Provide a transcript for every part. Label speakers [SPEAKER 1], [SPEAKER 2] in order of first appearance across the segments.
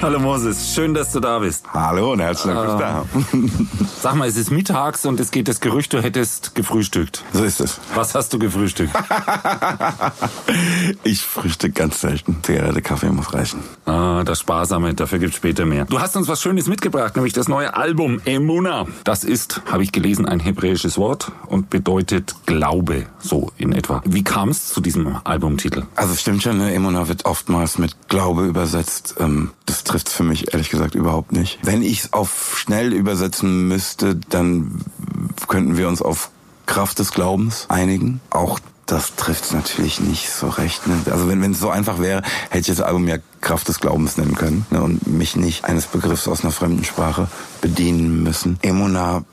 [SPEAKER 1] Hallo Moses, schön, dass du da bist.
[SPEAKER 2] Hallo und herzlich willkommen da.
[SPEAKER 1] Sag mal, es ist mittags und es geht das Gerücht, du hättest gefrühstückt.
[SPEAKER 2] So ist es.
[SPEAKER 1] Was hast du gefrühstückt?
[SPEAKER 2] ich frühstück ganz selten. Zigarette, Kaffee muss reichen.
[SPEAKER 1] Ah, das Sparsame, dafür gibt's später mehr. Du hast uns was Schönes mitgebracht, nämlich das neue Album Emuna. Das ist, habe ich gelesen, ein hebräisches Wort und bedeutet Glaube, so in etwa. Wie kam es zu diesem Albumtitel?
[SPEAKER 2] Also es stimmt schon, ne? Emuna wird oftmals mit Glaube übersetzt. Ähm, das trifft für mich ehrlich gesagt überhaupt nicht. Wenn ich es auf schnell übersetzen müsste, dann könnten wir uns auf Kraft des Glaubens einigen. Auch das trifft natürlich nicht so recht. Ne? Also wenn es so einfach wäre, hätte ich das Album ja Kraft des Glaubens nennen können ne? und mich nicht eines Begriffs aus einer fremden Sprache bedienen müssen. Emona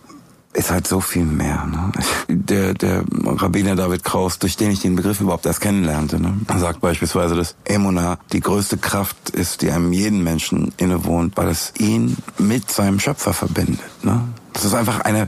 [SPEAKER 2] ist halt so viel mehr. Ne? Der, der Rabbiner David Kraus, durch den ich den Begriff überhaupt erst kennenlernte, ne? sagt beispielsweise, dass Emuna die größte Kraft ist, die einem jeden Menschen innewohnt, weil es ihn mit seinem Schöpfer verbindet. Ne? Das ist einfach eine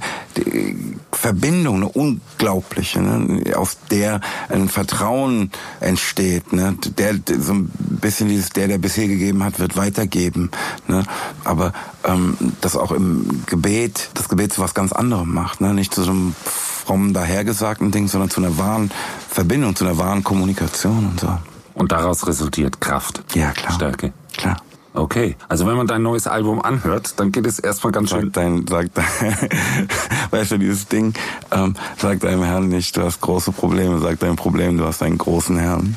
[SPEAKER 2] Verbindung, eine unglaubliche, ne? aus der ein Vertrauen entsteht. Ne? Der so ein bisschen dieses, der, der bisher gegeben hat, wird weitergeben. Ne? Aber ähm, das auch im Gebet, das Gebet zu was ganz anderem macht, ne? nicht zu so einem frommen dahergesagten Ding, sondern zu einer wahren Verbindung, zu einer wahren Kommunikation und so.
[SPEAKER 1] Und daraus resultiert Kraft.
[SPEAKER 2] Ja, klar.
[SPEAKER 1] Stärke.
[SPEAKER 2] Klar.
[SPEAKER 1] Okay, also wenn man dein neues Album anhört, dann geht es erstmal ganz schön.
[SPEAKER 2] Sagt dein, sagt dein, weißt du, dieses Ding, ähm, sagt deinem Herrn nicht, du hast große Probleme, sagt dein Problem, du hast einen großen Herrn.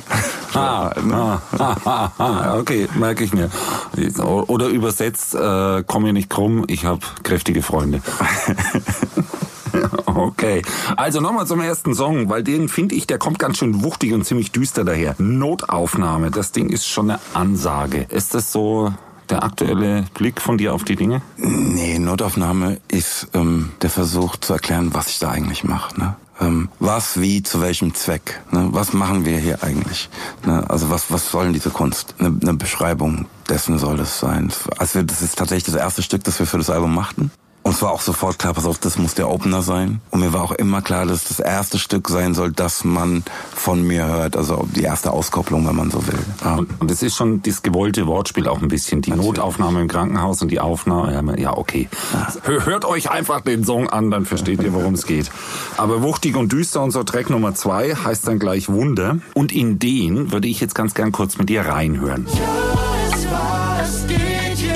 [SPEAKER 1] Ah, ah, ah, ah, okay, merke ich mir. Oder übersetzt, äh, komm mir nicht krumm, ich habe kräftige Freunde. Okay, also nochmal zum ersten Song, weil den finde ich, der kommt ganz schön wuchtig und ziemlich düster daher. Notaufnahme, das Ding ist schon eine Ansage. Ist das so der aktuelle Blick von dir auf die Dinge?
[SPEAKER 2] Nee, Notaufnahme ist ähm, der Versuch zu erklären, was ich da eigentlich mache. Ne? Ähm, was, wie, zu welchem Zweck? Ne? Was machen wir hier eigentlich? Ne? Also was, was soll diese Kunst? Eine, eine Beschreibung dessen soll das sein. Also das ist tatsächlich das erste Stück, das wir für das Album machten. Und es war auch sofort klar, pass auf, das muss der Opener sein. Und mir war auch immer klar, dass das erste Stück sein soll, das man von mir hört. Also die erste Auskopplung, wenn man so will.
[SPEAKER 1] Ja. Und, es ist schon das gewollte Wortspiel auch ein bisschen. Die Natürlich. Notaufnahme im Krankenhaus und die Aufnahme, ja okay. Ja. Hört euch einfach den Song an, dann versteht ihr, worum es geht. Aber wuchtig und düster und so Track Nummer zwei heißt dann gleich Wunder. Und in den würde ich jetzt ganz gern kurz mit dir reinhören. Ja, es war, es geht hier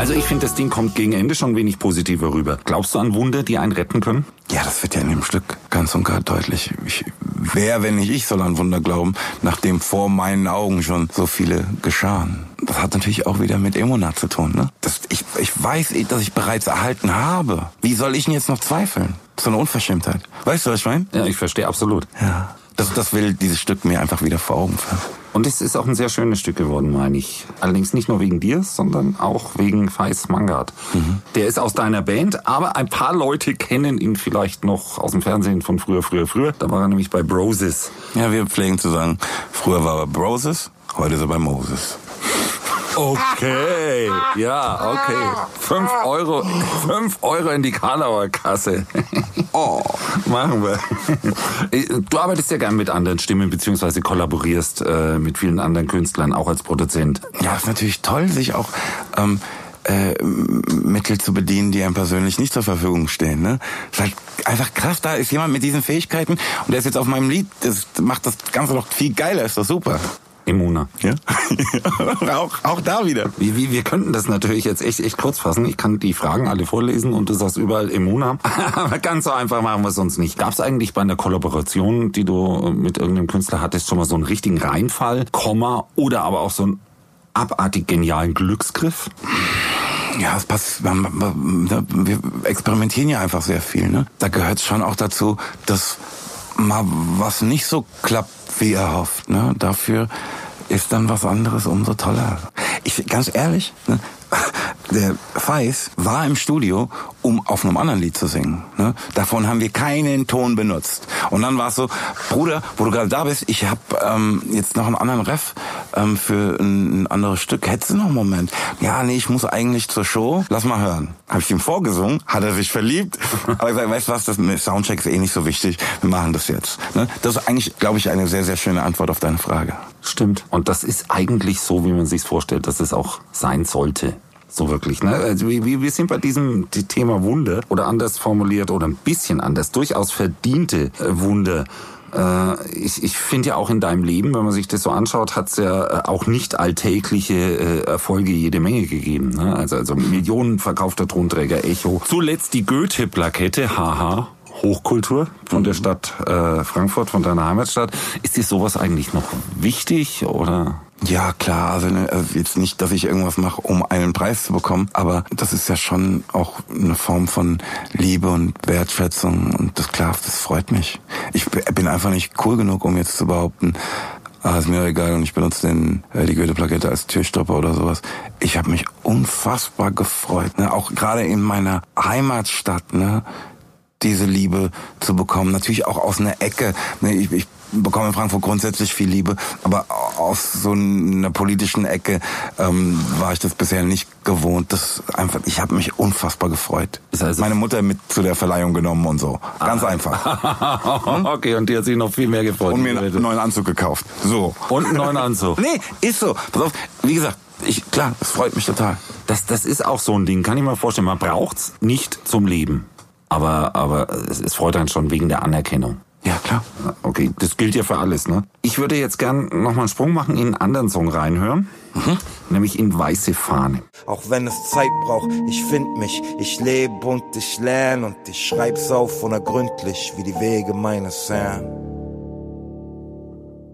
[SPEAKER 1] Also ich finde, das Ding kommt gegen Ende schon wenig positiver rüber. Glaubst du an Wunder, die einen retten können?
[SPEAKER 2] Ja, das wird ja in dem Stück ganz und gar deutlich. Ich, wer, wenn nicht ich, soll an Wunder glauben, nachdem vor meinen Augen schon so viele geschahen. Das hat natürlich auch wieder mit Emona zu tun. Ne? Das, ich, ich weiß, dass ich bereits erhalten habe. Wie soll ich denn jetzt noch zweifeln? So eine Unverschämtheit. Weißt du, was ich meine?
[SPEAKER 1] Ja, ich verstehe absolut.
[SPEAKER 2] Ja. Das, das will dieses Stück mir einfach wieder vor Augen führen.
[SPEAKER 1] Und es ist auch ein sehr schönes Stück geworden, meine ich. Allerdings nicht nur wegen dir, sondern auch wegen Feis Mangard. Mhm. Der ist aus deiner Band, aber ein paar Leute kennen ihn vielleicht noch aus dem Fernsehen von früher, früher, früher. Da war er nämlich bei Broses.
[SPEAKER 2] Ja, wir pflegen zu sagen, früher war er Broses, heute ist er bei Moses.
[SPEAKER 1] Okay, ja, okay. Fünf Euro, fünf Euro in die Karlauer Kasse. Oh, machen wir. Du arbeitest ja gern mit anderen Stimmen, beziehungsweise kollaborierst äh, mit vielen anderen Künstlern, auch als Produzent.
[SPEAKER 2] Ja, ist natürlich toll, sich auch ähm, äh, Mittel zu bedienen, die einem persönlich nicht zur Verfügung stehen. Ne? Ist halt einfach krass, da ist jemand mit diesen Fähigkeiten und der ist jetzt auf meinem Lied, das macht das Ganze doch viel geiler, ist doch super.
[SPEAKER 1] Emona.
[SPEAKER 2] Ja. auch, auch da wieder.
[SPEAKER 1] Wir, wir, wir könnten das natürlich jetzt echt, echt kurz fassen. Ich kann die Fragen alle vorlesen und du sagst überall Emona. Aber ganz so einfach machen wir es uns nicht. Gab es eigentlich bei einer Kollaboration, die du mit irgendeinem Künstler hattest, schon mal so einen richtigen Reinfall, Komma oder aber auch so einen abartig genialen Glücksgriff?
[SPEAKER 2] Ja, es passt. Wir experimentieren ja einfach sehr viel. Ne? Da gehört es schon auch dazu, dass mal was nicht so klappt, wie er hofft. Ne? Dafür ist dann was anderes umso toller. Ich ganz ehrlich, ne? Der Feis war im Studio, um auf einem anderen Lied zu singen. Ne? Davon haben wir keinen Ton benutzt. Und dann war es so, Bruder, wo du gerade da bist, ich habe ähm, jetzt noch einen anderen Ref ähm, für ein, ein anderes Stück. Hättest du noch einen Moment? Ja, nee, ich muss eigentlich zur Show. Lass mal hören. Habe ich ihm vorgesungen, hat er sich verliebt. Aber sag, weißt du was, das Soundcheck ist eh nicht so wichtig. Wir machen das jetzt. Ne? Das ist eigentlich, glaube ich, eine sehr, sehr schöne Antwort auf deine Frage.
[SPEAKER 1] Stimmt. Und das ist eigentlich so, wie man sich vorstellt, dass es auch sein sollte. So wirklich, ne? Also wir, wir sind bei diesem die Thema Wunde oder anders formuliert oder ein bisschen anders, durchaus verdiente äh, Wunde. Äh, ich ich finde ja auch in deinem Leben, wenn man sich das so anschaut, hat es ja äh, auch nicht alltägliche Erfolge jede Menge gegeben. Ne? Also, also Millionen verkaufter Tonträger, Echo. Zuletzt die Goethe-Plakette, haha. Hochkultur von der Stadt äh, Frankfurt, von deiner Heimatstadt. Ist dir sowas eigentlich noch wichtig oder?
[SPEAKER 2] Ja, klar, also, ne, also jetzt nicht, dass ich irgendwas mache, um einen Preis zu bekommen, aber das ist ja schon auch eine Form von Liebe und Wertschätzung und das klar, das freut mich. Ich bin einfach nicht cool genug, um jetzt zu behaupten, ah, ist mir egal und ich benutze den, äh, die Goethe-Plakette als Türstopper oder sowas. Ich habe mich unfassbar gefreut, ne? auch gerade in meiner Heimatstadt, ne? diese Liebe zu bekommen. Natürlich auch aus einer Ecke. Ne? Ich, ich bekomme in Frankfurt grundsätzlich viel Liebe, aber aus so einer politischen Ecke ähm, war ich das bisher nicht gewohnt. Das einfach, ich habe mich unfassbar gefreut.
[SPEAKER 1] also
[SPEAKER 2] Meine Mutter mit zu der Verleihung genommen und so. Ganz einfach.
[SPEAKER 1] okay, und die hat sich noch viel mehr gefreut.
[SPEAKER 2] Und mir einen neuen Anzug gekauft. So.
[SPEAKER 1] Und einen neuen Anzug.
[SPEAKER 2] nee, ist so. Pass auf, wie gesagt, ich, klar, das freut mich total.
[SPEAKER 1] Das, das ist auch so ein Ding, kann ich mir vorstellen. Man braucht's nicht zum Leben. Aber, aber es, es freut einen schon wegen der Anerkennung.
[SPEAKER 2] Ja, klar.
[SPEAKER 1] Okay, das gilt ja für alles, ne? Ich würde jetzt gern noch mal einen Sprung machen, in einen anderen Song reinhören. Mhm. Nämlich in Weiße Fahne.
[SPEAKER 3] Auch wenn es Zeit braucht, ich find mich, ich lebe und ich lerne und ich schreib's auf unergründlich wie die Wege meines Herrn.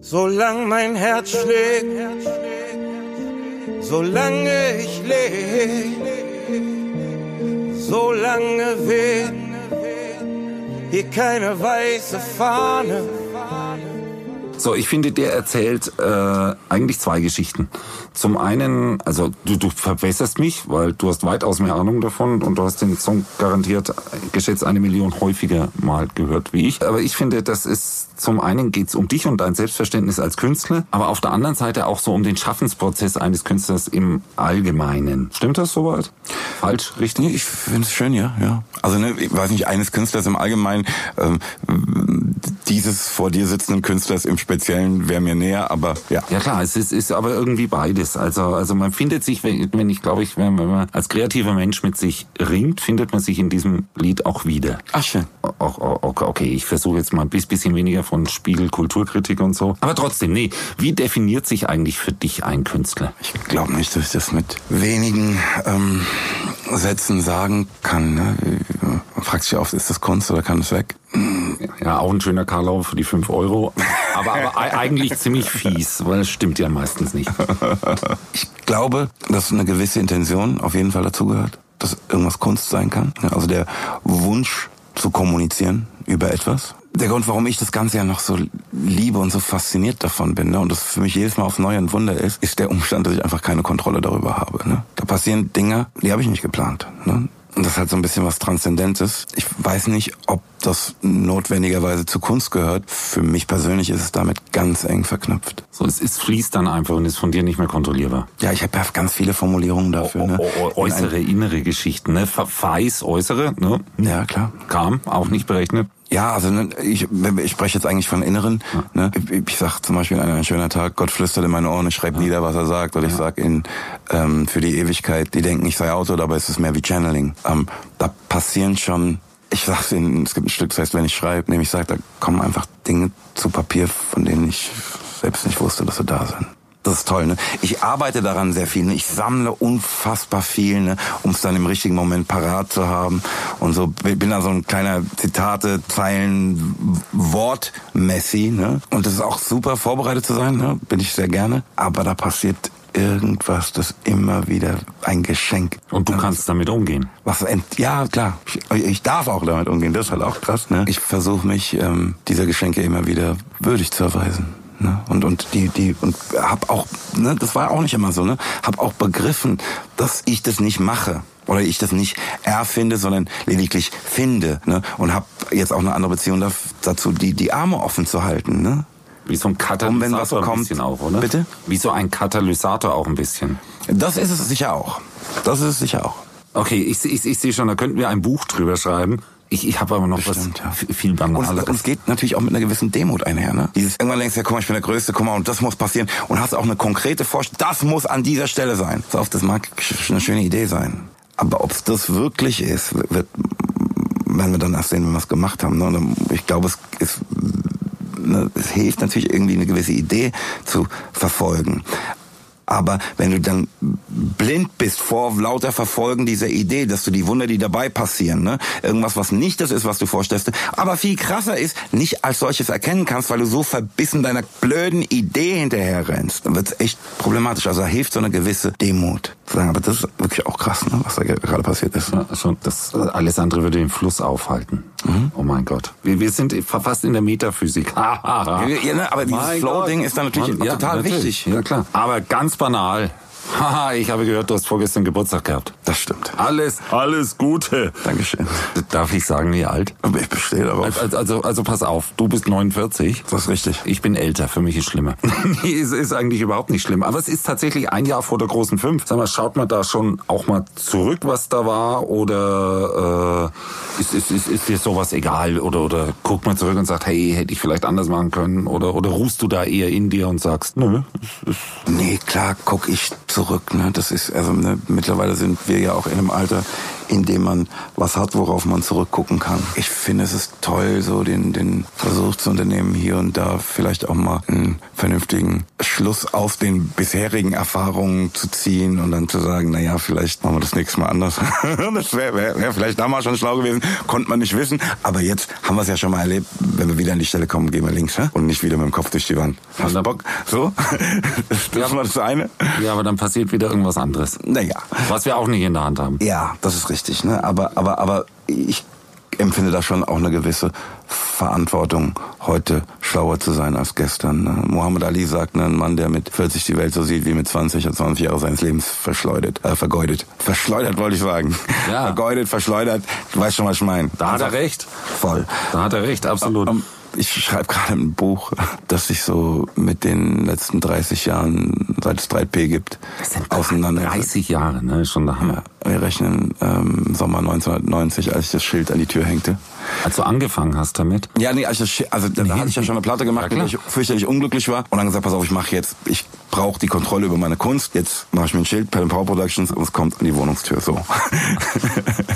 [SPEAKER 3] Solange mein Herz schlägt, solange ich lebe, solange weht hier keine weiße Fahne.
[SPEAKER 1] So, ich finde, der erzählt äh, eigentlich zwei Geschichten. Zum einen, also du, du verbesserst mich, weil du hast weitaus mehr Ahnung davon und du hast den Song garantiert geschätzt eine Million häufiger mal gehört wie ich. Aber ich finde, das ist zum einen geht's um dich und dein Selbstverständnis als Künstler, aber auf der anderen Seite auch so um den Schaffensprozess eines Künstlers im Allgemeinen. Stimmt das soweit? Falsch, richtig?
[SPEAKER 2] Ich finde es schön, ja, ja. Also ne, ich weiß nicht, eines Künstlers im Allgemeinen, ähm, dieses vor dir sitzenden Künstlers im Speziellen wäre mir näher, aber ja.
[SPEAKER 1] Ja klar, es ist, ist aber irgendwie beides. Also, also man findet sich, wenn, ich glaube ich, wenn, man als kreativer Mensch mit sich ringt, findet man sich in diesem Lied auch wieder.
[SPEAKER 2] Ach schön.
[SPEAKER 1] Okay, okay ich versuche jetzt mal ein bisschen weniger von Spiegel Kulturkritik und so. Aber trotzdem, nee, wie definiert sich eigentlich für dich ein Künstler?
[SPEAKER 2] Ich glaube nicht, dass ich das mit wenigen ähm, Sätzen sagen kann. Ne? Man fragt sich oft, ist das Kunst oder kann es weg?
[SPEAKER 1] Ja, auch ein schöner Karlau für die 5 Euro. Aber, aber eigentlich ziemlich fies, weil es stimmt ja meistens nicht.
[SPEAKER 2] Ich glaube, dass eine gewisse Intention auf jeden Fall dazugehört, dass irgendwas Kunst sein kann. Also der Wunsch zu kommunizieren über etwas. Der Grund, warum ich das Ganze ja noch so liebe und so fasziniert davon bin ne, und das für mich jedes Mal aufs Neue ein Wunder ist, ist der Umstand, dass ich einfach keine Kontrolle darüber habe. Ne. Da passieren Dinge, die habe ich nicht geplant. Ne. Und das hat so ein bisschen was Transzendentes. Ich weiß nicht, ob das notwendigerweise zu Kunst gehört. Für mich persönlich ist es damit ganz eng verknüpft.
[SPEAKER 1] So, es, es fließt dann einfach und ist von dir nicht mehr kontrollierbar.
[SPEAKER 2] Ja, ich habe ja ganz viele Formulierungen dafür. Ne?
[SPEAKER 1] o, äußere, innere Geschichten, ne? Weiß, äußere, ne?
[SPEAKER 2] Ja, klar.
[SPEAKER 1] Kam, auch nicht berechnet.
[SPEAKER 2] Ja, also ne, ich, ich spreche jetzt eigentlich von Inneren. Ja. Ne? Ich, ich sag zum Beispiel ein, ein schöner Tag, Gott flüstert in meine Ohren, ich schreibe ja. nieder, was er sagt. Oder ich sag in ähm, für die Ewigkeit, die denken, ich sei Auto, dabei ist es mehr wie Channeling. Ähm, da passieren schon, ich sag's Ihnen, es gibt ein Stück, das heißt, wenn ich schreibe, nämlich ich sage, da kommen einfach Dinge zu Papier, von denen ich selbst nicht wusste, dass sie da sind. Das ist toll, ne? Ich arbeite daran sehr viel, ne? Ich sammle unfassbar viel, ne? Um es dann im richtigen Moment parat zu haben. Und so bin da so ein kleiner Zitate, Zeilen, Wort Messi, ne? Und das ist auch super vorbereitet zu sein, ne? Bin ich sehr gerne. Aber da passiert irgendwas, das immer wieder ein Geschenk.
[SPEAKER 1] Und du kannst damit umgehen.
[SPEAKER 2] Was ja klar, ich, ich, darf auch damit umgehen. Das ist halt auch krass. Ne? Ich versuche mich ähm, dieser Geschenke immer wieder würdig zu erweisen. Ne? Und, und die, die, und hab auch, ne, das war auch nicht immer so, ne? Hab auch begriffen, dass ich das nicht mache. Oder ich das nicht erfinde, sondern lediglich finde. Ne? Und hab jetzt auch eine andere Beziehung dazu, die, die Arme offen zu halten. Ne?
[SPEAKER 1] Wie so ein Katalysator
[SPEAKER 2] was so
[SPEAKER 1] ein
[SPEAKER 2] kommt-
[SPEAKER 1] bisschen auch, oder?
[SPEAKER 2] Bitte?
[SPEAKER 1] Wie so ein Katalysator auch ein bisschen.
[SPEAKER 2] Das ist es sicher auch. Das ist es sicher auch.
[SPEAKER 1] Okay, ich, ich, ich sehe schon, da könnten wir ein Buch drüber schreiben. Ich, ich habe aber noch
[SPEAKER 2] Bestimmt,
[SPEAKER 1] was
[SPEAKER 2] ja.
[SPEAKER 1] viel
[SPEAKER 2] Und
[SPEAKER 1] Banaleres.
[SPEAKER 2] es, und es geht natürlich auch mit einer gewissen Demut einher. Ne? Dieses irgendwann denkst du, ja, guck mal, ich bin der Größte, guck mal, und das muss passieren. Und hast auch eine konkrete Vorstellung, das muss an dieser Stelle sein. So oft, das mag eine schöne Idee sein. Aber ob es das wirklich ist, wird, werden wir dann erst sehen, wenn wir es gemacht haben. Ne? Und ich glaube, es ist ne, es hilft natürlich irgendwie eine gewisse Idee zu verfolgen. Aber wenn du dann blind bist vor lauter Verfolgen dieser Idee, dass du die Wunder, die dabei passieren, ne, irgendwas, was nicht das ist, was du vorstellst, aber viel krasser ist, nicht als solches erkennen kannst, weil du so verbissen deiner blöden Idee hinterher rennst, dann wird's echt problematisch. Also da hilft so eine gewisse Demut. Zu sagen, aber das ist wirklich auch krass, ne, was da ge- gerade passiert ist.
[SPEAKER 1] Ja, schon, das alles andere würde den Fluss aufhalten. Oh mein Gott. Wir, wir sind fast in der Metaphysik.
[SPEAKER 2] Ja, ne, aber dieses Flow-Ding ist dann natürlich
[SPEAKER 1] Mann, ja,
[SPEAKER 2] total
[SPEAKER 1] natürlich.
[SPEAKER 2] wichtig.
[SPEAKER 1] Ja, klar. Aber ganz banal. Haha, ich habe gehört, du hast vorgestern Geburtstag gehabt.
[SPEAKER 2] Das stimmt.
[SPEAKER 1] Alles, alles Gute.
[SPEAKER 2] Dankeschön.
[SPEAKER 1] Darf ich sagen, wie alt?
[SPEAKER 2] Aber ich bestehe darauf.
[SPEAKER 1] Also, also, also pass auf, du bist 49.
[SPEAKER 2] Das ist richtig.
[SPEAKER 1] Ich bin älter, für mich ist schlimmer. nee, es ist eigentlich überhaupt nicht schlimm. Aber es ist tatsächlich ein Jahr vor der großen Fünf. Sag mal, schaut man da schon auch mal zurück, was da war? Oder äh, ist, ist, ist, ist dir sowas egal? Oder, oder guckt man zurück und sagt, hey, hätte ich vielleicht anders machen können? Oder, oder ruhst du da eher in dir und sagst, nö,
[SPEAKER 2] Nee, klar guck ich zurück. Ne? Das ist also ne, mittlerweile sind wir ja auch in einem Alter, in dem man was hat, worauf man zurückgucken kann. Ich finde, es ist toll, so den den Versuch zu unternehmen, hier und da vielleicht auch mal einen vernünftigen Schluss aus den bisherigen Erfahrungen zu ziehen und dann zu sagen, na ja, vielleicht machen wir das nächste Mal anders. das wäre wär, wär vielleicht damals schon schlau gewesen, konnte man nicht wissen. Aber jetzt haben wir es ja schon mal erlebt. Wenn wir wieder an die Stelle kommen, gehen wir links hä? und nicht wieder mit dem Kopf durch die Wand. Hast du Bock? So? das war das eine.
[SPEAKER 1] ja, aber dann passiert wieder irgendwas anderes.
[SPEAKER 2] Naja.
[SPEAKER 1] Was wir auch nicht in der Hand haben.
[SPEAKER 2] Ja, das ist richtig. Ne? Aber, aber, aber ich empfinde da schon auch eine gewisse Verantwortung, heute schlauer zu sein als gestern. Ne? Muhammad Ali sagt, ne, ein Mann, der mit 40 die Welt so sieht wie mit 20, hat 20 Jahre seines Lebens verschleudert, äh, vergeudet. Verschleudert wollte ich sagen.
[SPEAKER 1] Ja.
[SPEAKER 2] Vergeudet, verschleudert. Du weißt schon, was ich meine.
[SPEAKER 1] Da hat er recht.
[SPEAKER 2] Voll.
[SPEAKER 1] Da hat er recht, absolut.
[SPEAKER 2] Ähm, Ich schreibe gerade ein Buch, das sich so mit den letzten 30 Jahren, seit es 3P gibt, auseinander.
[SPEAKER 1] 30 Jahre, ne? Schon der Hammer.
[SPEAKER 2] Ja, wir rechnen ähm, Sommer 1990, als ich das Schild an die Tür hängte.
[SPEAKER 1] Als du angefangen hast damit.
[SPEAKER 2] Ja, nee, als das Schild, also da, da hatte ich ja schon eine Platte gemacht,
[SPEAKER 1] Ja,
[SPEAKER 2] ich fürchterlich unglücklich war und dann gesagt, pass auf, ich mache jetzt, ich brauche die Kontrolle über meine Kunst. Jetzt mache ich mir ein Schild, Pen Power Productions und es kommt an die Wohnungstür. So.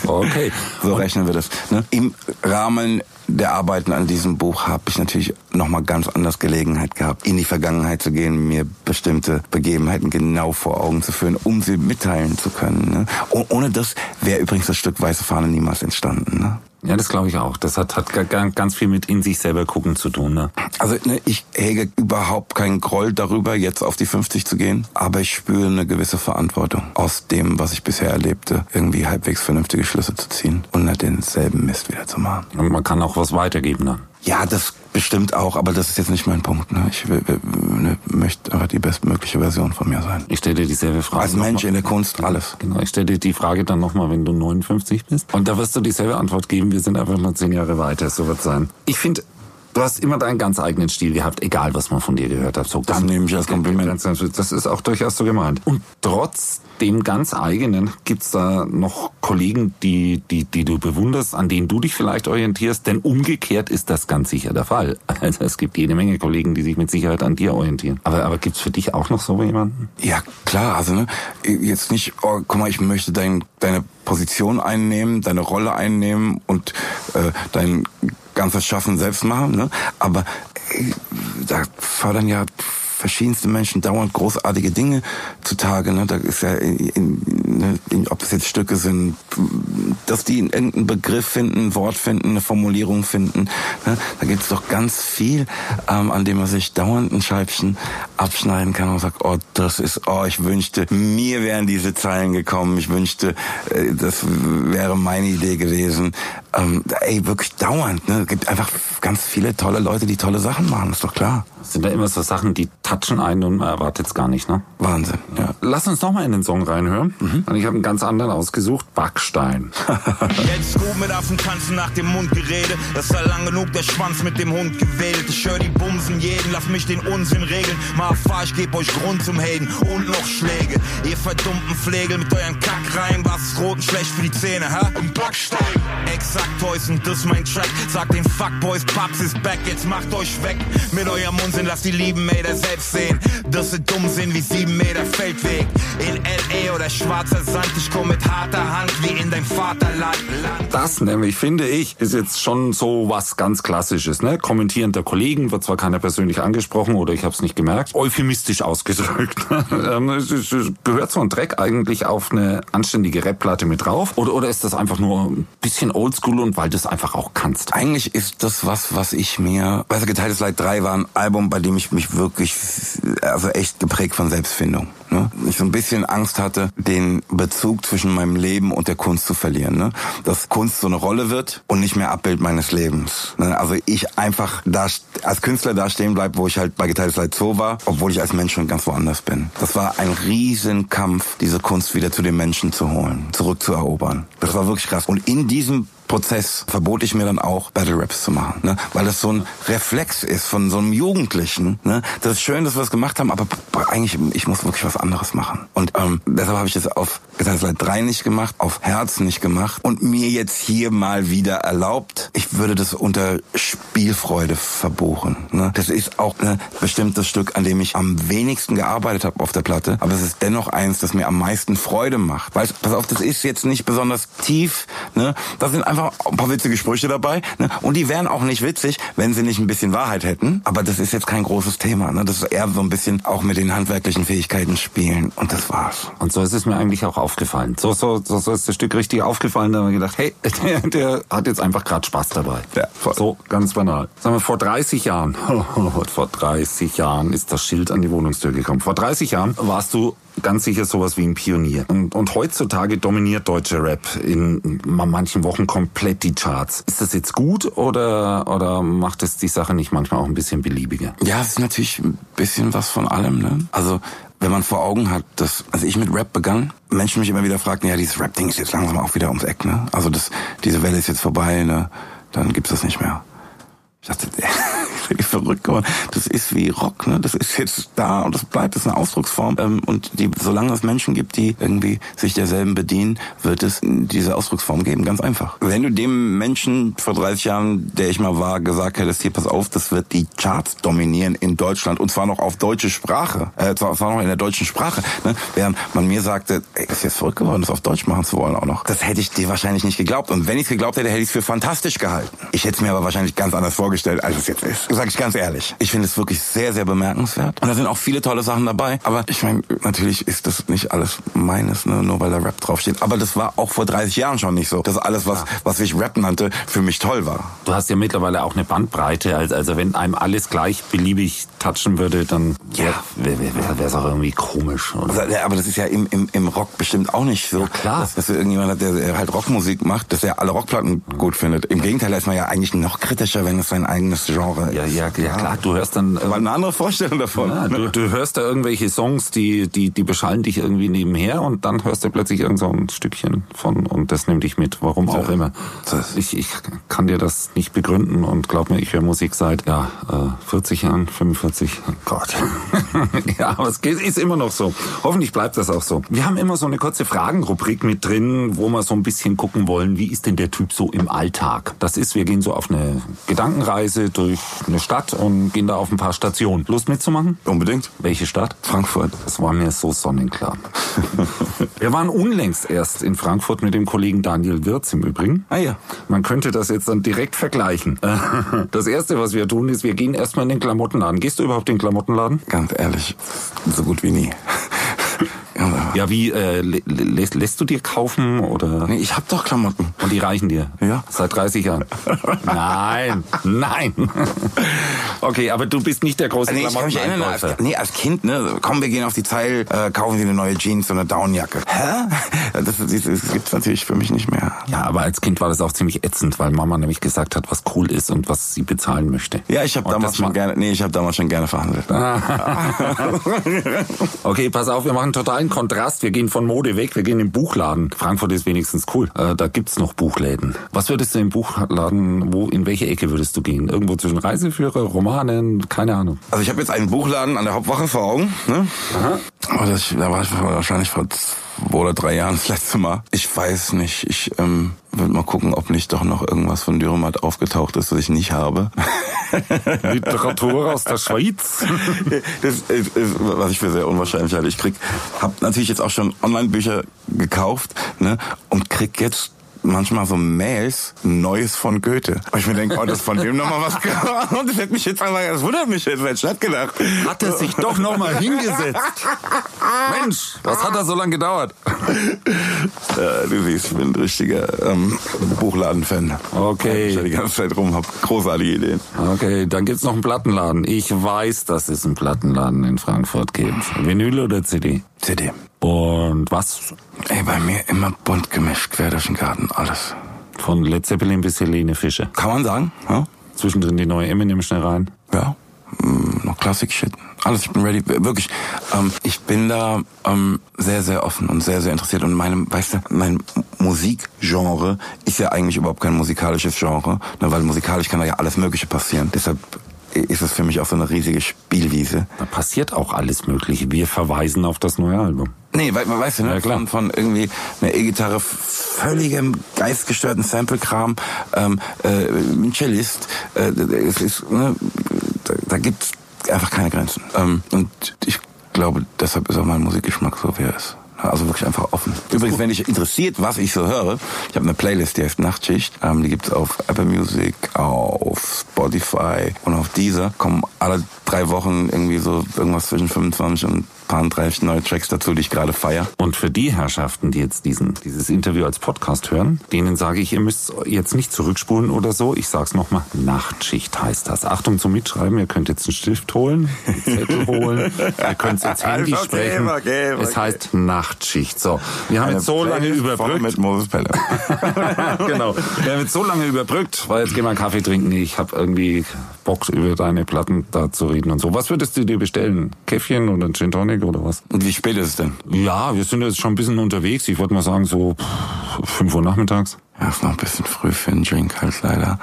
[SPEAKER 1] Okay.
[SPEAKER 2] So rechnen wir das. Ne? Im Rahmen der Arbeiten an diesem Buch habe ich natürlich nochmal ganz anders Gelegenheit gehabt, in die Vergangenheit zu gehen, mir bestimmte Begebenheiten genau vor Augen zu führen, um sie mitteilen zu können. Ne? Oh, ohne das wäre übrigens das Stück Weiße Fahne niemals entstanden. Ne?
[SPEAKER 1] Ja, das glaube ich auch. Das hat, hat ga- ga- ganz viel mit in sich selber gucken zu tun. Ne?
[SPEAKER 2] Also ne, ich hege überhaupt keinen Groll darüber, jetzt auf die 50 zu gehen, aber ich spüre eine gewisse Verantwortung aus dem, was ich bisher erlebte, irgendwie halbwegs vernünftige Schlüsse zu ziehen und nicht denselben Mist wieder zu machen.
[SPEAKER 1] Und man kann auch was weitergeben dann.
[SPEAKER 2] Ja, das bestimmt auch, aber das ist jetzt nicht mein Punkt. Ne? Ich will, will, ne, möchte einfach die bestmögliche Version von mir sein.
[SPEAKER 1] Ich stelle dir dieselbe Frage.
[SPEAKER 2] Als Mensch in der Kunst, alles.
[SPEAKER 1] Genau, ich stelle dir die Frage dann nochmal, wenn du 59 bist. Und da wirst du dieselbe Antwort geben. Wir sind einfach mal zehn Jahre weiter. So wird sein. Ich finde, du hast immer deinen ganz eigenen Stil gehabt, egal was man von dir gehört hat. So
[SPEAKER 2] Das
[SPEAKER 1] ganz-
[SPEAKER 2] nehme ich als Kompliment.
[SPEAKER 1] Das ist auch durchaus so gemeint. Und trotz dem ganz eigenen gibt's da noch Kollegen, die, die, die du bewunderst, an denen du dich vielleicht orientierst, denn umgekehrt ist das ganz sicher der Fall. Also es gibt jede Menge Kollegen, die sich mit Sicherheit an dir orientieren. Aber, aber gibt's für dich auch noch so jemanden?
[SPEAKER 2] Ja, klar, also ne, jetzt nicht, oh, guck mal, ich möchte dein, deine Position einnehmen, deine Rolle einnehmen und äh, dein ganzes Schaffen selbst machen, ne? Aber äh, da fördern ja verschiedenste Menschen dauernd großartige Dinge zutage. Ne? Da ist ja, in, in, ne, in, ob das jetzt Stücke sind, dass die irgendeinen Begriff finden, ein Wort finden, eine Formulierung finden. Ne? Da gibt's doch ganz viel, ähm, an dem man sich dauernd ein Scheibchen abschneiden kann und sagt, oh, das ist, oh, ich wünschte, mir wären diese Zeilen gekommen. Ich wünschte, äh, das wäre meine Idee gewesen. Ähm, ey, wirklich dauernd. Ne? Es gibt einfach ganz viele tolle Leute, die tolle Sachen machen, ist doch klar.
[SPEAKER 1] Sind da immer so Sachen, die touchen einen und man erwartet es gar nicht, ne?
[SPEAKER 2] Wahnsinn, ja.
[SPEAKER 1] Lass uns noch mal in den Song reinhören. Und ich habe einen ganz anderen ausgesucht, Backstein.
[SPEAKER 4] Jetzt gut mit Affen tanzen nach dem Mundgerede. Das war lang genug der Schwanz mit dem Hund gewählt. Ich hör die Bumsen jeden, lass mich den Unsinn regeln. Mal fahr, ich geb euch Grund zum Haten und noch Schläge. Ihr verdummten Pflegel mit euren Kackreihen. Was ist rot und schlecht für die Zähne, hä? Im Backstein. Exakt, Toys und das mein Track. Sagt den Fuckboys, Paps ist back. Jetzt macht euch weg mit eurem Unsinn. Lasst die lieben Meter selbst sehen. Dass sie dumm sind wie sieben Meter Feldweg. In L.A. oder schwarzer Sand. Ich komm mit harter Hand wie in dein Vaterland. Land.
[SPEAKER 1] Das nämlich, finde ich, ist jetzt schon so was ganz Klassisches. Ne? Kommentierender Kollegen, wird zwar keiner persönlich angesprochen oder ich habe es nicht gemerkt, euphemistisch ausgedrückt. Ähm, Gehört so ein Track eigentlich auf eine anständige Rapplatte mit drauf? Oder, oder ist das einfach nur ein bisschen oldschool und weil du es einfach auch kannst?
[SPEAKER 2] Eigentlich ist das was, was ich mir, also Geteiltes Leid 3 war ein Album, bei dem ich mich wirklich, also echt geprägt von Selbstfindung. Ne? Ich so ein bisschen Angst hatte, den Bezug zwischen meinem Leben und der Kunst zu verlieren. Ne? Dass Kunst so eine Rolle wird und nicht mehr Abbild meines Lebens. Ne? Also ich einfach da als Künstler da stehen bleib, wo ich halt bei Geteiltes Leid 2 war, obwohl ich als Mensch schon ganz woanders bin. Das war ein Riesenkampf, diese Kunst wieder zu den Menschen zu holen, zurückzuerobern. Das war wirklich krass. Und in diesem Prozess verbot ich mir dann auch Battle Raps zu machen, ne? weil das so ein Reflex ist von so einem Jugendlichen. Ne? Das ist schön, dass wir es gemacht haben, aber eigentlich ich muss wirklich was anderes machen. Und ähm, deshalb habe ich das auf Leid 3 nicht gemacht, auf Herz nicht gemacht und mir jetzt hier mal wieder erlaubt. Ich würde das unter Spielfreude verbuchen. Ne? Das ist auch ne, bestimmt das Stück, an dem ich am wenigsten gearbeitet habe auf der Platte, aber es ist dennoch eins, das mir am meisten Freude macht. Weil, pass auf, das ist jetzt nicht besonders tief. Ne? Da sind einfach ein paar witzige Sprüche dabei. Ne? Und die wären auch nicht witzig, wenn sie nicht ein bisschen Wahrheit hätten. Aber das ist jetzt kein großes Thema. Ne? Das ist eher so ein bisschen auch mit den handwerklichen Fähigkeiten spielen. Und das war's.
[SPEAKER 1] Und so ist es mir eigentlich auch aufgefallen. So, so, so, so ist das Stück richtig aufgefallen. Da haben wir gedacht, hey, der, der hat jetzt einfach gerade Spaß dabei.
[SPEAKER 2] Ja, voll.
[SPEAKER 1] So, ganz banal. Sagen wir, vor 30 Jahren, vor 30 Jahren ist das Schild an die Wohnungstür gekommen. Vor 30 Jahren warst du ganz sicher sowas wie ein Pionier. Und, und heutzutage dominiert deutsche Rap in manchen Wochen komplett die Charts. Ist das jetzt gut oder, oder macht es die Sache nicht manchmal auch ein bisschen beliebiger?
[SPEAKER 2] Ja, es ist natürlich ein bisschen was von allem. Ne? Also wenn man vor Augen hat, dass als ich mit Rap begann, Menschen mich immer wieder fragten, ja, dieses Rap-Ding ist jetzt langsam auch wieder ums Eck. Ne? Also das, diese Welle ist jetzt vorbei, ne? dann gibt's das nicht mehr. Ich dachte, ich bin verrückt geworden. Das ist wie Rock, ne? Das ist jetzt da und das bleibt, das ist eine Ausdrucksform. Ähm, Und die, solange es Menschen gibt, die irgendwie sich derselben bedienen, wird es diese Ausdrucksform geben, ganz einfach. Wenn du dem Menschen vor 30 Jahren, der ich mal war, gesagt hättest, hier pass auf, das wird die Charts dominieren in Deutschland und zwar noch auf deutsche Sprache, äh, zwar, noch in der deutschen Sprache, ne? während man mir sagte, ey, ist jetzt verrückt geworden, das auf Deutsch machen zu wollen auch noch. Das hätte ich dir wahrscheinlich nicht geglaubt. Und wenn ich es geglaubt hätte, hätte ich es für fantastisch gehalten. Ich hätte es mir aber wahrscheinlich ganz anders vorgestellt, als es jetzt ist. Sag ich ganz ehrlich. Ich finde es wirklich sehr, sehr bemerkenswert. Und da sind auch viele tolle Sachen dabei. Aber ich meine, natürlich ist das nicht alles meines, ne, nur weil da Rap draufsteht. Aber das war auch vor 30 Jahren schon nicht so. Dass alles, was, was ich Rap nannte, für mich toll war.
[SPEAKER 1] Du hast ja mittlerweile auch eine Bandbreite. Also, also wenn einem alles gleich beliebig touchen würde, dann ja, wäre wär, wär, es auch irgendwie komisch.
[SPEAKER 2] Also, ja, aber das ist ja im, im, im Rock bestimmt auch nicht so.
[SPEAKER 1] Ja, klar.
[SPEAKER 2] Dass, dass irgendjemand hat, der halt Rockmusik macht, dass er alle Rockplatten gut findet. Im Gegenteil, da ist man ja eigentlich noch kritischer, wenn es sein eigenes Genre
[SPEAKER 1] Ja,
[SPEAKER 2] ist.
[SPEAKER 1] ja, ja, klar. Du hörst dann.
[SPEAKER 2] Aber eine andere Vorstellung davon.
[SPEAKER 1] Ja, du, du hörst da irgendwelche Songs, die, die, die beschallen dich irgendwie nebenher und dann hörst du plötzlich irgend so ein Stückchen von und das nimmt dich mit, warum auch immer.
[SPEAKER 2] Das-
[SPEAKER 1] Ich, ich kann dir das nicht begründen und glaub mir, ich höre Musik seit ja, äh, 40 Jahren, 45, oh Gott. ja, aber es geht, ist immer noch so. Hoffentlich bleibt das auch so. Wir haben immer so eine kurze Fragenrubrik mit drin, wo wir so ein bisschen gucken wollen, wie ist denn der Typ so im Alltag? Das ist, wir gehen so auf eine Gedankenreise durch eine Stadt und gehen da auf ein paar Stationen. Lust mitzumachen?
[SPEAKER 2] Unbedingt.
[SPEAKER 1] Welche Stadt?
[SPEAKER 2] Frankfurt.
[SPEAKER 1] Das war mir so sonnenklar. Wir waren unlängst erst in Frankfurt mit dem Kollegen Daniel Wirz im Übrigen.
[SPEAKER 2] Ah ja.
[SPEAKER 1] Man könnte das jetzt dann direkt vergleichen. Das erste, was wir tun, ist, wir gehen erstmal in den Klamottenladen. Gehst du überhaupt in den Klamottenladen?
[SPEAKER 2] Ganz ehrlich, so gut wie nie.
[SPEAKER 1] Ja, wie, äh, lä lässt, lässt du dir kaufen oder?
[SPEAKER 2] Nee, ich hab doch Klamotten.
[SPEAKER 1] Und die reichen dir?
[SPEAKER 2] Ja.
[SPEAKER 1] Seit 30 Jahren? nein, nein. okay, aber du bist nicht der große
[SPEAKER 2] Nee, ich kann mich erinnern, als, nee, als Kind, ne, komm, wir gehen auf die Zeil, äh, kaufen Sie eine neue Jeans und eine Downjacke. Hä? Das, das, das gibt's natürlich für mich nicht mehr.
[SPEAKER 1] Ja, aber als Kind war das auch ziemlich ätzend, weil Mama nämlich gesagt hat, was cool ist und was sie bezahlen möchte.
[SPEAKER 2] Ja, ich habe damals schon gerne, nee, ich habe damals schon gerne verhandelt.
[SPEAKER 1] Okay, pass auf, wir machen totalen Kontrast. Wir gehen von Mode weg, wir gehen den Buchladen. Frankfurt ist wenigstens cool. Äh, da gibt's noch Buchläden. Was würdest du im Buchladen, wo, in welche Ecke würdest du gehen? Irgendwo zwischen Reiseführer, Romanen, keine Ahnung.
[SPEAKER 2] Also ich habe jetzt einen Buchladen an der Hauptwache vor Augen. Ne? Aber das, da war ich wahrscheinlich vor zwei oder drei Jahren das letzte Mal. Ich weiß nicht. Ich ähm, würde mal gucken, ob nicht doch noch irgendwas von Dürrematt aufgetaucht ist, das ich nicht habe.
[SPEAKER 1] Literatur aus der Schweiz.
[SPEAKER 2] das ist, ist, was ich für sehr unwahrscheinlich halte. Ich krieg, hab natürlich jetzt auch schon Online-Bücher gekauft ne, und krieg jetzt manchmal so Mails, Neues von Goethe. Und ich mir denke, oh, das von dem nochmal was gehört. Und das hätte mich jetzt aber, das wundert mich jetzt, hätte ich nicht gedacht.
[SPEAKER 1] Hat er sich doch noch mal hingesetzt. Mensch, was hat da so lange gedauert?
[SPEAKER 2] Ja, du siehst, ich bin ein richtiger ähm, Buchladen-Fan.
[SPEAKER 1] Okay.
[SPEAKER 2] Ich da die ganze Zeit rum, hab großartige Ideen.
[SPEAKER 1] Okay, dann gibt's noch einen Plattenladen. Ich weiß, dass es einen Plattenladen in Frankfurt gibt. Vinyl oder CD?
[SPEAKER 2] CD.
[SPEAKER 1] Und was?
[SPEAKER 2] Ey, bei mir immer bunt gemischt, quer durch den Garten, alles.
[SPEAKER 1] Von Led Zeppelin bis Helene Fischer.
[SPEAKER 2] Kann man sagen, ja?
[SPEAKER 1] Zwischendrin die neue Eminem schnell rein.
[SPEAKER 2] Ja, mm, noch Klassik-Shit. Alles, ich bin ready. Wirklich, ähm, ich bin da ähm, sehr, sehr offen und sehr, sehr interessiert. Und meinem, weißt du, mein Musikgenre ist ja eigentlich überhaupt kein musikalisches Genre, ne, weil musikalisch kann da ja alles Mögliche passieren. Deshalb ist es für mich auch so eine riesige Spielwiese.
[SPEAKER 1] Da passiert auch alles Mögliche. Wir verweisen auf das neue Album.
[SPEAKER 2] Nee, we weißt du, ne?
[SPEAKER 1] Ja, klar.
[SPEAKER 2] Von, von irgendwie einer E-Gitarre, völligem geistgestörten Sample-Kram, ähm, äh, ein Cellist, äh, es ist, ne, da, da gibt's einfach keine Grenzen. Ähm, und ich glaube, deshalb ist auch mein Musikgeschmack so, wie er ist. Also wirklich einfach offen. Übrigens, wenn dich interessiert, was ich so höre, ich habe eine Playlist, die heißt Nachtschicht. Ähm, die gibt's auf Apple Music, auf Spotify und auf Deezer. Kommen alle drei Wochen irgendwie so irgendwas zwischen 25 und paar 30 neue Tracks dazu, die ich gerade feier.
[SPEAKER 1] Und für die Herrschaften, die jetzt diesen, dieses Interview als Podcast hören, denen sage ich, ihr müsst jetzt nicht zurückspulen oder so. Ich sag's nochmal, Nachtschicht heißt das. Achtung zum Mitschreiben, ihr könnt jetzt einen Stift holen, einen Zettel holen, ihr könnt ins Handy
[SPEAKER 2] Okay,
[SPEAKER 1] sprechen.
[SPEAKER 2] okay, okay.
[SPEAKER 1] Es heißt Nachtschicht. So, wir haben
[SPEAKER 2] Eine
[SPEAKER 1] jetzt so lange überbrückt.
[SPEAKER 2] Mit Moses Pelle.
[SPEAKER 1] genau. Wir haben jetzt so lange überbrückt, weil jetzt gehen wir einen Kaffee trinken. Ich habe irgendwie Bock, über deine Platten da zu reden und so. Was würdest du dir bestellen? Käffchen oder ein Gin Tonic oder was?
[SPEAKER 2] Und wie spät ist es denn?
[SPEAKER 1] Ja, wir sind jetzt schon ein bisschen unterwegs. Ich würde mal sagen so 5 Uhr nachmittags.
[SPEAKER 2] Ja, ist noch ein bisschen früh für einen Drink halt leider.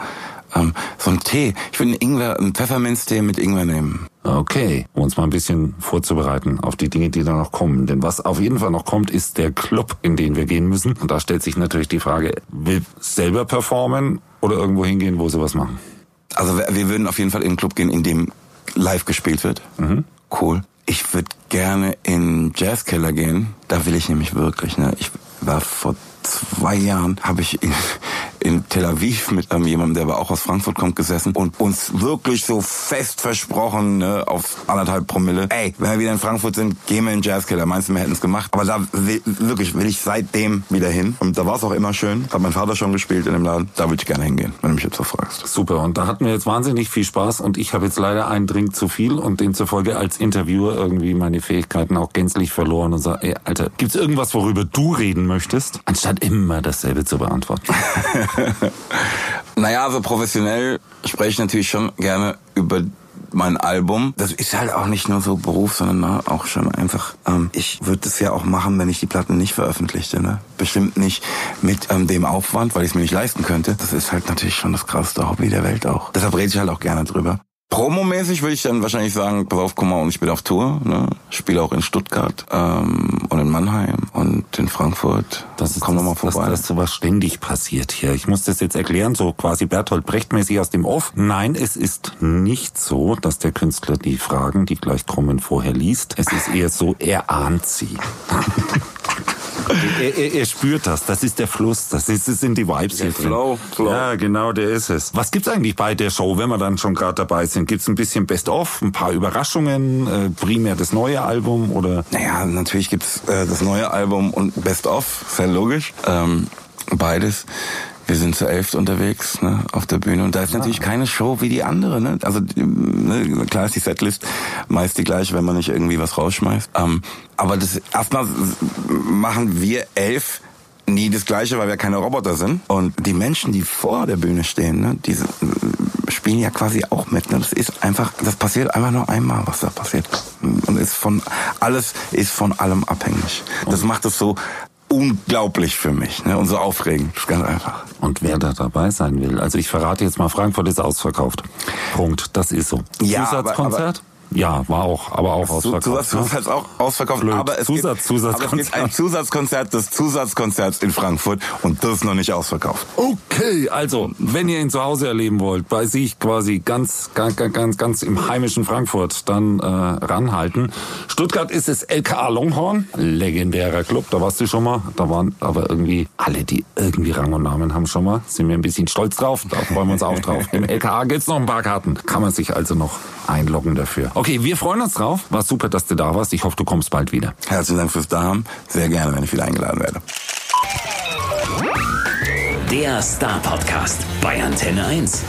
[SPEAKER 2] Ähm, so ein Tee. Ich würde einen Ingwer, einen Pfefferminztee mit Ingwer nehmen.
[SPEAKER 1] Okay, um uns mal ein bisschen vorzubereiten auf die Dinge, die da noch kommen. Denn was auf jeden Fall noch kommt, ist der Club, in den wir gehen müssen. Und da stellt sich natürlich die Frage, will selber performen oder irgendwo hingehen, wo sie was machen?
[SPEAKER 2] Also wir, würden auf jeden Fall in einen Club gehen, in dem live gespielt wird. Cool. Ich würde gerne in Jazzkeller gehen. Da will ich nämlich wirklich. Ne? Ich war vor zwei Jahren, habe ich in, in Tel Aviv mit ähm, jemandem, der aber auch aus Frankfurt kommt, gesessen und uns wirklich so fest versprochen, ne, auf anderthalb Promille, ey, wenn wir wieder in Frankfurt sind, gehen wir in den Jazzkeller. Meinst du, wir hätten es gemacht? Aber da will, wirklich will ich seitdem wieder hin. Und da war es auch immer schön. Hat mein Vater schon gespielt in dem Laden. Da würde ich gerne hingehen, wenn du mich jetzt so fragst.
[SPEAKER 1] Super, und da hatten wir jetzt wahnsinnig viel Spaß und ich habe jetzt leider einen Drink zu viel und demzufolge als Interviewer irgendwie meine Fähigkeiten auch gänzlich verloren und sage, ey, Alter, gibt's irgendwas, worüber du reden möchtest? Anstatt immer dasselbe zu beantworten.
[SPEAKER 2] Naja, also professionell spreche ich natürlich schon gerne über mein Album. Das ist halt auch nicht nur so Beruf, sondern ne, auch schon einfach, ähm, ich würde es ja auch machen, wenn ich die Platten nicht veröffentlichte. Ne? Bestimmt nicht mit ähm, dem Aufwand, weil ich es mir nicht leisten könnte. Das ist halt natürlich schon das krasseste Hobby der Welt auch. Deshalb rede ich halt auch gerne drüber. Promomäßig würde ich dann wahrscheinlich sagen, pass auf, komm mal und ich bin auf Tour. Ne? Spiele auch in Stuttgart ähm, und in Mannheim und in Frankfurt. komm doch mal vorbei.
[SPEAKER 1] Dass das sowas ständig passiert hier. Ich muss das jetzt erklären, so quasi Bertolt Brecht-mäßig aus dem Off. Nein, es ist nicht so, dass der Künstler die Fragen, die gleich kommen, vorher liest. Es ist eher so, er ahnt sie. er, er, er spürt das. Das ist der Fluss. Das, ist, das sind die Vibes
[SPEAKER 2] Der
[SPEAKER 1] hier drin.
[SPEAKER 2] Flow, Flow.
[SPEAKER 1] Ja, genau, der ist es. Was gibt's eigentlich bei der Show, wenn wir dann schon gerade dabei sind? Gibt's ein bisschen Best-of, ein paar Überraschungen, äh, primär das neue Album oder?
[SPEAKER 2] Naja, natürlich gibt's äh, das neue Album und Best of, ist ja logisch. Ähm, beides. Wir sind zu elft unterwegs ne, auf der Bühne und da ist natürlich keine Show wie die andere. Ne? Also die, ne, klar ist die Setlist meist die gleiche, wenn man nicht irgendwie was rausschmeißt. Ähm, aber das erstmal machen wir elf nie das gleiche, weil wir keine Roboter sind. Und die Menschen, die vor der Bühne stehen, ne, diese spielen ja quasi auch mit. Ne? Das ist einfach, das passiert einfach nur einmal, was da passiert. Und ist von alles ist von allem abhängig. Das macht es so unglaublich für mich ne? und so aufregend. Das ist ganz einfach.
[SPEAKER 1] Und wer da dabei sein will. Also ich verrate jetzt mal, Frankfurt ist ausverkauft. Punkt. Das ist so.
[SPEAKER 2] Ja,
[SPEAKER 1] Zusatzkonzert? Ja, war auch, aber auch ausverkauft.
[SPEAKER 2] Zusatz,
[SPEAKER 1] ne?
[SPEAKER 2] Zusatz auch ausverkauft.
[SPEAKER 1] Blöd.
[SPEAKER 2] Aber es,
[SPEAKER 1] Zusatz,
[SPEAKER 2] gibt, aber es
[SPEAKER 1] Zusatzkonzert.
[SPEAKER 2] gibt ein Zusatzkonzert des Zusatzkonzerts in Frankfurt und das ist noch nicht ausverkauft.
[SPEAKER 1] Okay, also, wenn ihr ihn zu Hause erleben wollt, bei sich quasi ganz, ganz, ganz, ganz im heimischen Frankfurt, dann äh, ranhalten. Stuttgart ist es LKA Longhorn, legendärer Club, da warst du schon mal. Da waren aber irgendwie alle, die irgendwie Rang und Namen haben schon mal, sind wir ein bisschen stolz drauf. Da freuen wir uns auch drauf. Im LKA gibt's noch ein paar Karten, kann man sich also noch einloggen dafür. Okay, wir freuen uns drauf. War super, dass du da warst. Ich hoffe, du kommst bald wieder.
[SPEAKER 2] Herzlichen Dank fürs Dahaben. Sehr gerne, wenn ich wieder eingeladen werde.
[SPEAKER 5] Der Star Podcast bei Antenne 1.